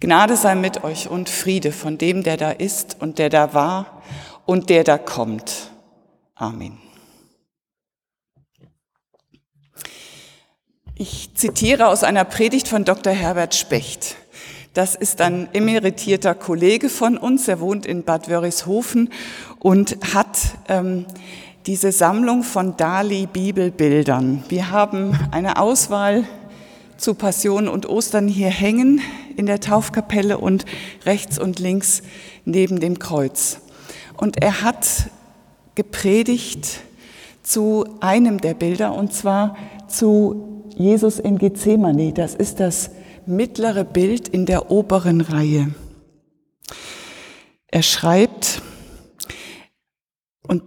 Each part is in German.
Gnade sei mit euch und Friede von dem, der da ist und der da war und der da kommt. Amen. Ich zitiere aus einer Predigt von Dr. Herbert Specht. Das ist ein emeritierter Kollege von uns. Er wohnt in Bad Wörishofen und hat ähm, diese Sammlung von Dali Bibelbildern. Wir haben eine Auswahl zu Passion und Ostern hier hängen in der Taufkapelle und rechts und links neben dem Kreuz. Und er hat gepredigt zu einem der Bilder und zwar zu Jesus in Gethsemane. Das ist das mittlere Bild in der oberen Reihe. Er schreibt, und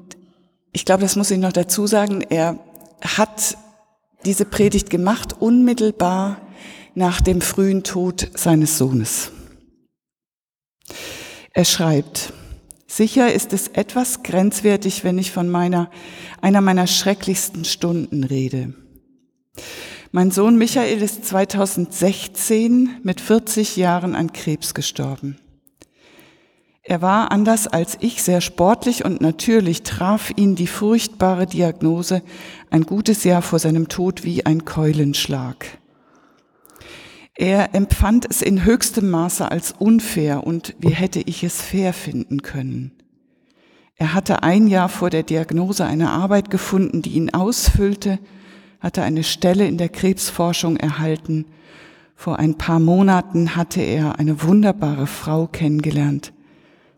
ich glaube, das muss ich noch dazu sagen, er hat diese Predigt gemacht unmittelbar nach dem frühen Tod seines Sohnes. Er schreibt, sicher ist es etwas grenzwertig, wenn ich von meiner, einer meiner schrecklichsten Stunden rede. Mein Sohn Michael ist 2016 mit 40 Jahren an Krebs gestorben. Er war anders als ich sehr sportlich und natürlich traf ihn die furchtbare Diagnose ein gutes Jahr vor seinem Tod wie ein Keulenschlag. Er empfand es in höchstem Maße als unfair und wie hätte ich es fair finden können. Er hatte ein Jahr vor der Diagnose eine Arbeit gefunden, die ihn ausfüllte, hatte eine Stelle in der Krebsforschung erhalten. Vor ein paar Monaten hatte er eine wunderbare Frau kennengelernt,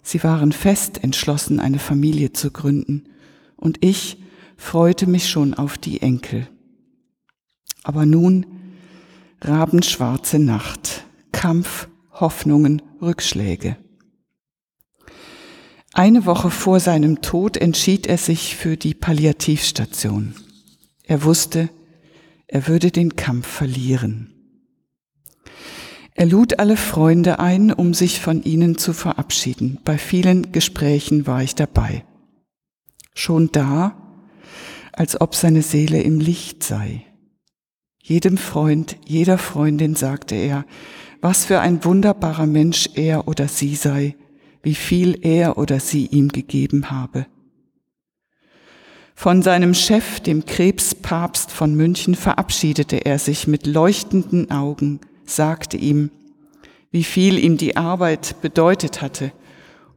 Sie waren fest entschlossen, eine Familie zu gründen, und ich freute mich schon auf die Enkel. Aber nun rabenschwarze Nacht, Kampf, Hoffnungen, Rückschläge. Eine Woche vor seinem Tod entschied er sich für die Palliativstation. Er wusste, er würde den Kampf verlieren. Er lud alle Freunde ein, um sich von ihnen zu verabschieden. Bei vielen Gesprächen war ich dabei. Schon da, als ob seine Seele im Licht sei. Jedem Freund, jeder Freundin sagte er, was für ein wunderbarer Mensch er oder sie sei, wie viel er oder sie ihm gegeben habe. Von seinem Chef, dem Krebspapst von München, verabschiedete er sich mit leuchtenden Augen, sagte ihm, wie viel ihm die Arbeit bedeutet hatte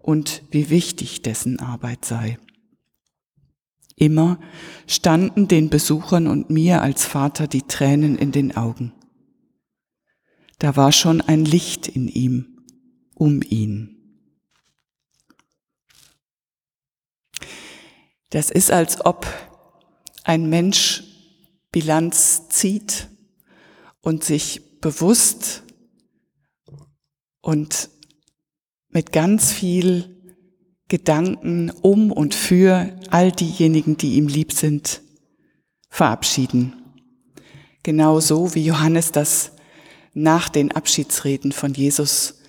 und wie wichtig dessen Arbeit sei. Immer standen den Besuchern und mir als Vater die Tränen in den Augen. Da war schon ein Licht in ihm, um ihn. Das ist, als ob ein Mensch Bilanz zieht und sich bewusst und mit ganz viel Gedanken um und für all diejenigen, die ihm lieb sind, verabschieden. Genauso wie Johannes das nach den Abschiedsreden von Jesus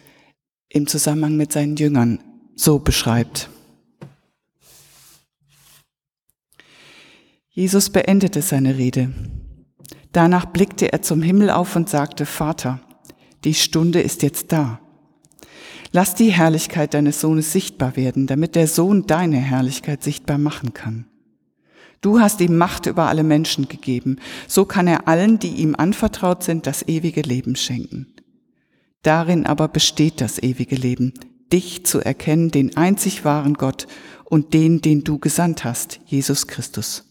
im Zusammenhang mit seinen Jüngern so beschreibt. Jesus beendete seine Rede. Danach blickte er zum Himmel auf und sagte, Vater, die Stunde ist jetzt da. Lass die Herrlichkeit deines Sohnes sichtbar werden, damit der Sohn deine Herrlichkeit sichtbar machen kann. Du hast ihm Macht über alle Menschen gegeben, so kann er allen, die ihm anvertraut sind, das ewige Leben schenken. Darin aber besteht das ewige Leben, dich zu erkennen, den einzig wahren Gott und den, den du gesandt hast, Jesus Christus.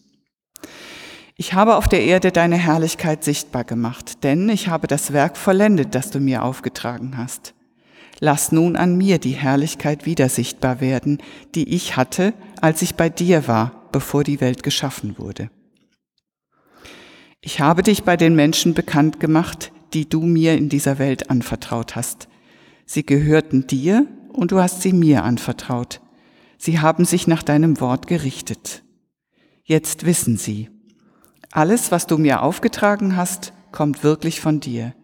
Ich habe auf der Erde deine Herrlichkeit sichtbar gemacht, denn ich habe das Werk vollendet, das du mir aufgetragen hast. Lass nun an mir die Herrlichkeit wieder sichtbar werden, die ich hatte, als ich bei dir war, bevor die Welt geschaffen wurde. Ich habe dich bei den Menschen bekannt gemacht, die du mir in dieser Welt anvertraut hast. Sie gehörten dir und du hast sie mir anvertraut. Sie haben sich nach deinem Wort gerichtet. Jetzt wissen sie, alles, was du mir aufgetragen hast, kommt wirklich von dir.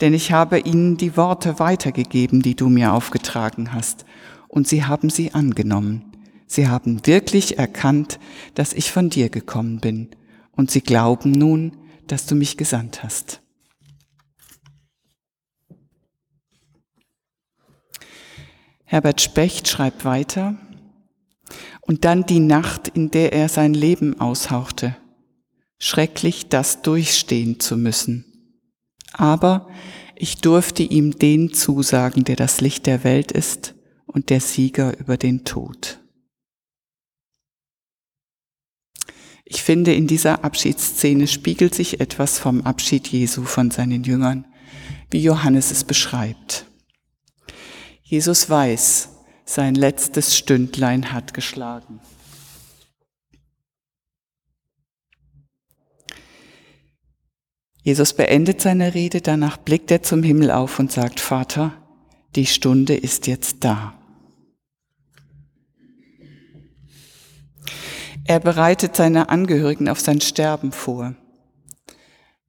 Denn ich habe ihnen die Worte weitergegeben, die du mir aufgetragen hast, und sie haben sie angenommen. Sie haben wirklich erkannt, dass ich von dir gekommen bin, und sie glauben nun, dass du mich gesandt hast. Herbert Specht schreibt weiter, und dann die Nacht, in der er sein Leben aushauchte. Schrecklich, das durchstehen zu müssen. Aber ich durfte ihm den zusagen, der das Licht der Welt ist und der Sieger über den Tod. Ich finde, in dieser Abschiedsszene spiegelt sich etwas vom Abschied Jesu von seinen Jüngern, wie Johannes es beschreibt. Jesus weiß, sein letztes Stündlein hat geschlagen. Jesus beendet seine Rede, danach blickt er zum Himmel auf und sagt, Vater, die Stunde ist jetzt da. Er bereitet seine Angehörigen auf sein Sterben vor.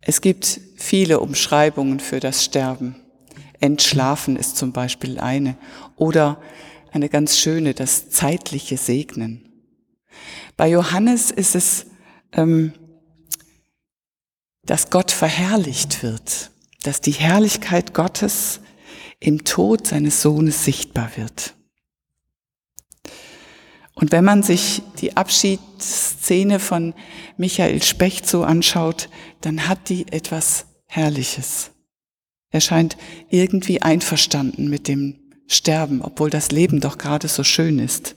Es gibt viele Umschreibungen für das Sterben. Entschlafen ist zum Beispiel eine. Oder eine ganz schöne, das zeitliche Segnen. Bei Johannes ist es, ähm, dass Gott verherrlicht wird, dass die Herrlichkeit Gottes im Tod seines Sohnes sichtbar wird. Und wenn man sich die Abschiedsszene von Michael Specht so anschaut, dann hat die etwas Herrliches. Er scheint irgendwie einverstanden mit dem Sterben, obwohl das Leben doch gerade so schön ist.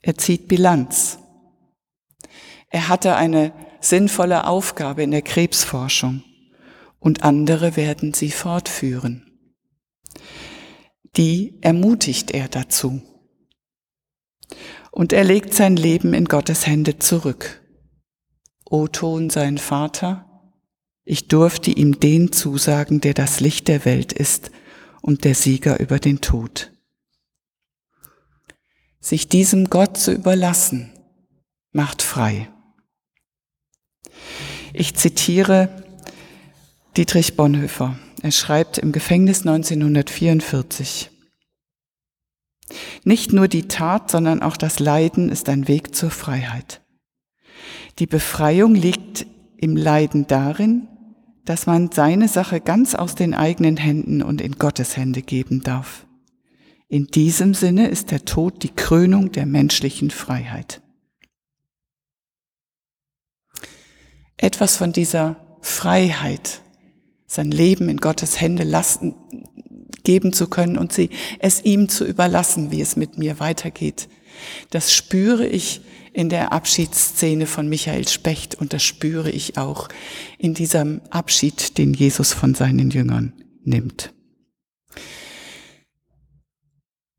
Er zieht Bilanz. Er hatte eine sinnvolle Aufgabe in der Krebsforschung und andere werden sie fortführen. Die ermutigt er dazu. Und er legt sein Leben in Gottes Hände zurück. O Ton sein Vater, ich durfte ihm den zusagen, der das Licht der Welt ist und der Sieger über den Tod. Sich diesem Gott zu überlassen, macht frei. Ich zitiere Dietrich Bonhoeffer. Er schreibt im Gefängnis 1944. Nicht nur die Tat, sondern auch das Leiden ist ein Weg zur Freiheit. Die Befreiung liegt im Leiden darin, dass man seine Sache ganz aus den eigenen Händen und in Gottes Hände geben darf. In diesem Sinne ist der Tod die Krönung der menschlichen Freiheit. Etwas von dieser Freiheit, sein Leben in Gottes Hände lassen, geben zu können und sie, es ihm zu überlassen, wie es mit mir weitergeht. Das spüre ich in der Abschiedsszene von Michael Specht und das spüre ich auch in diesem Abschied, den Jesus von seinen Jüngern nimmt.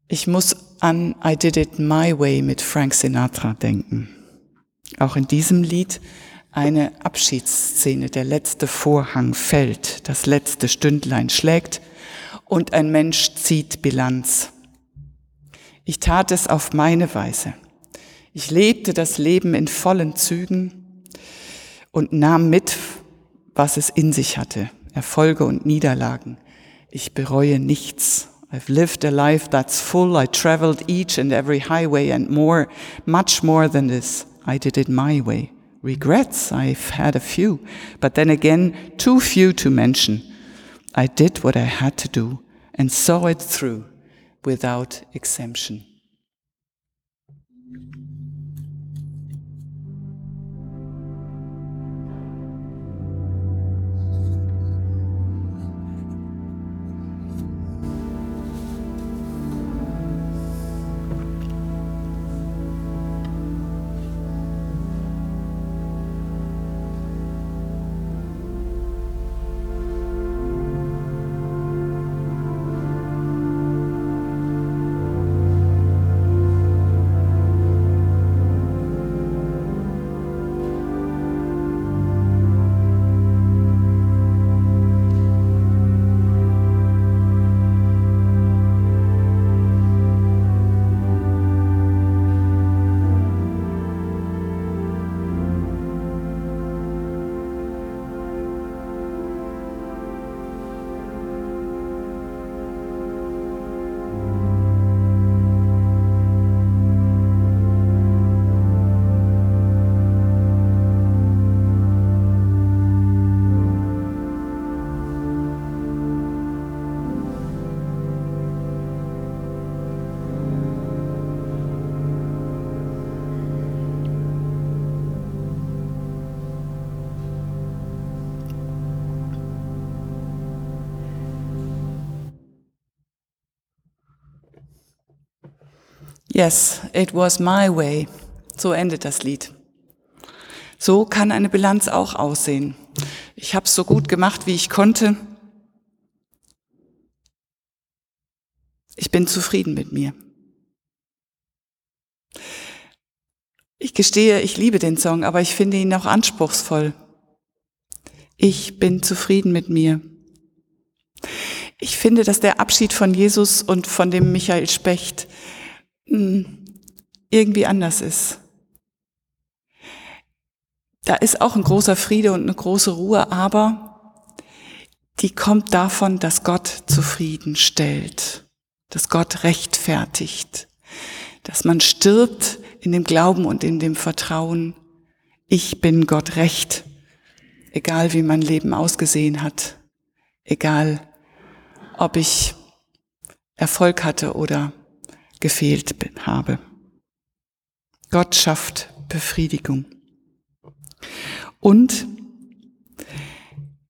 Ich muss an I Did It My Way mit Frank Sinatra denken. Auch in diesem Lied eine Abschiedsszene, der letzte Vorhang fällt, das letzte Stündlein schlägt und ein Mensch zieht Bilanz. Ich tat es auf meine Weise. Ich lebte das Leben in vollen Zügen und nahm mit, was es in sich hatte, Erfolge und Niederlagen. Ich bereue nichts. I've lived a life that's full. I traveled each and every highway and more, much more than this. I did it my way. Regrets, I've had a few, but then again, too few to mention. I did what I had to do and saw it through without exemption. Yes, it was my way. So endet das Lied. So kann eine Bilanz auch aussehen. Ich habe es so gut gemacht, wie ich konnte. Ich bin zufrieden mit mir. Ich gestehe, ich liebe den Song, aber ich finde ihn auch anspruchsvoll. Ich bin zufrieden mit mir. Ich finde, dass der Abschied von Jesus und von dem Michael Specht irgendwie anders ist. Da ist auch ein großer Friede und eine große Ruhe, aber die kommt davon, dass Gott zufrieden stellt, dass Gott rechtfertigt, dass man stirbt in dem Glauben und in dem Vertrauen, ich bin Gott recht, egal wie mein Leben ausgesehen hat, egal ob ich Erfolg hatte oder gefehlt habe. Gott schafft Befriedigung. Und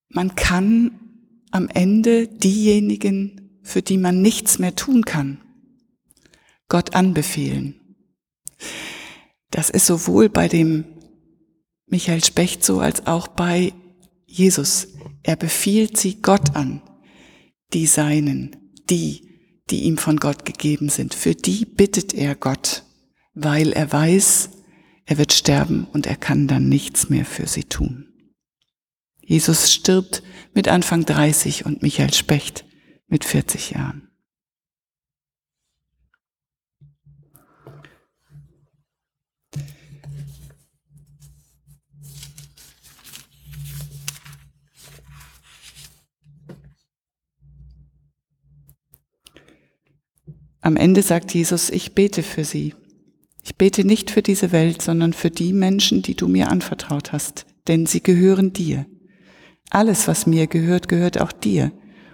man kann am Ende diejenigen, für die man nichts mehr tun kann, Gott anbefehlen. Das ist sowohl bei dem Michael Specht so als auch bei Jesus. Er befiehlt sie Gott an, die Seinen, die, die ihm von Gott gegeben sind. Für die bittet er Gott, weil er weiß, er wird sterben und er kann dann nichts mehr für sie tun. Jesus stirbt mit Anfang 30 und Michael Specht mit 40 Jahren. Am Ende sagt Jesus, ich bete für sie. Ich bete nicht für diese Welt, sondern für die Menschen, die du mir anvertraut hast, denn sie gehören dir. Alles, was mir gehört, gehört auch dir.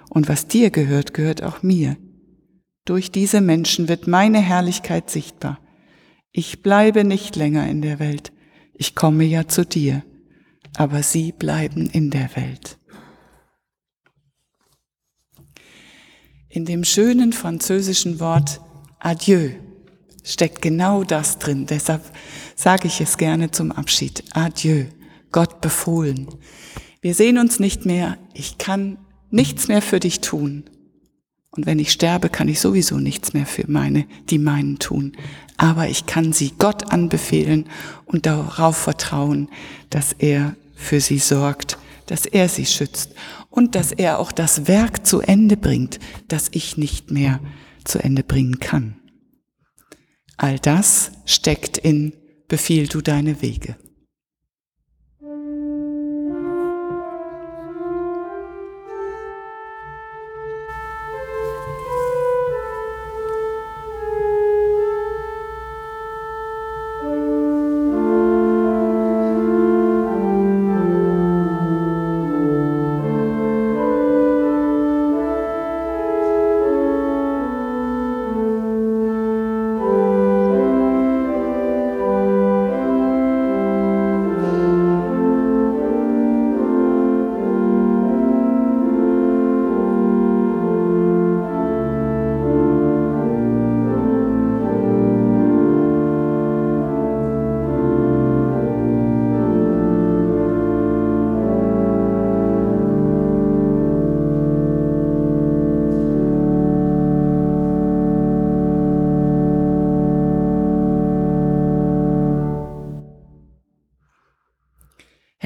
Und was dir gehört, gehört auch mir. Durch diese Menschen wird meine Herrlichkeit sichtbar. Ich bleibe nicht länger in der Welt. Ich komme ja zu dir. Aber sie bleiben in der Welt. In dem schönen französischen Wort Adieu steckt genau das drin. Deshalb sage ich es gerne zum Abschied. Adieu, Gott befohlen. Wir sehen uns nicht mehr. Ich kann nichts mehr für dich tun. Und wenn ich sterbe, kann ich sowieso nichts mehr für meine, die meinen tun. Aber ich kann sie Gott anbefehlen und darauf vertrauen, dass er für sie sorgt, dass er sie schützt und dass er auch das Werk zu Ende bringt, das ich nicht mehr zu Ende bringen kann. All das steckt in Befiehl du deine Wege.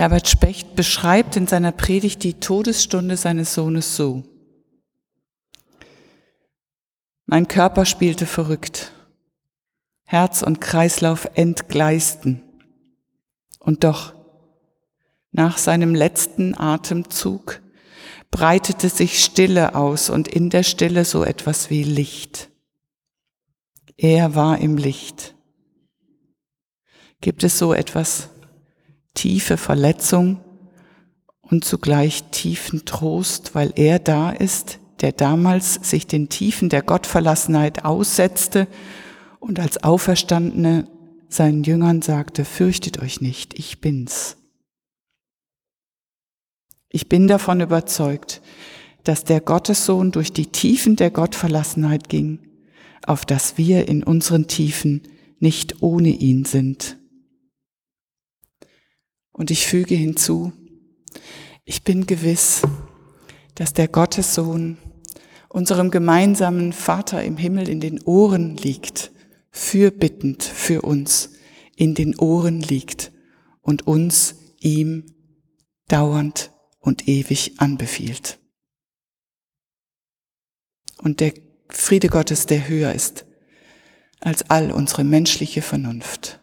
Herbert Specht beschreibt in seiner Predigt die Todesstunde seines Sohnes so. Mein Körper spielte verrückt. Herz und Kreislauf entgleisten. Und doch, nach seinem letzten Atemzug breitete sich Stille aus und in der Stille so etwas wie Licht. Er war im Licht. Gibt es so etwas tiefe Verletzung und zugleich tiefen Trost, weil er da ist, der damals sich den Tiefen der Gottverlassenheit aussetzte und als Auferstandene seinen Jüngern sagte, fürchtet euch nicht, ich bin's. Ich bin davon überzeugt, dass der Gottessohn durch die Tiefen der Gottverlassenheit ging, auf dass wir in unseren Tiefen nicht ohne ihn sind. Und ich füge hinzu, ich bin gewiss, dass der Gottessohn unserem gemeinsamen Vater im Himmel in den Ohren liegt, fürbittend für uns in den Ohren liegt und uns ihm dauernd und ewig anbefiehlt. Und der Friede Gottes, der höher ist als all unsere menschliche Vernunft,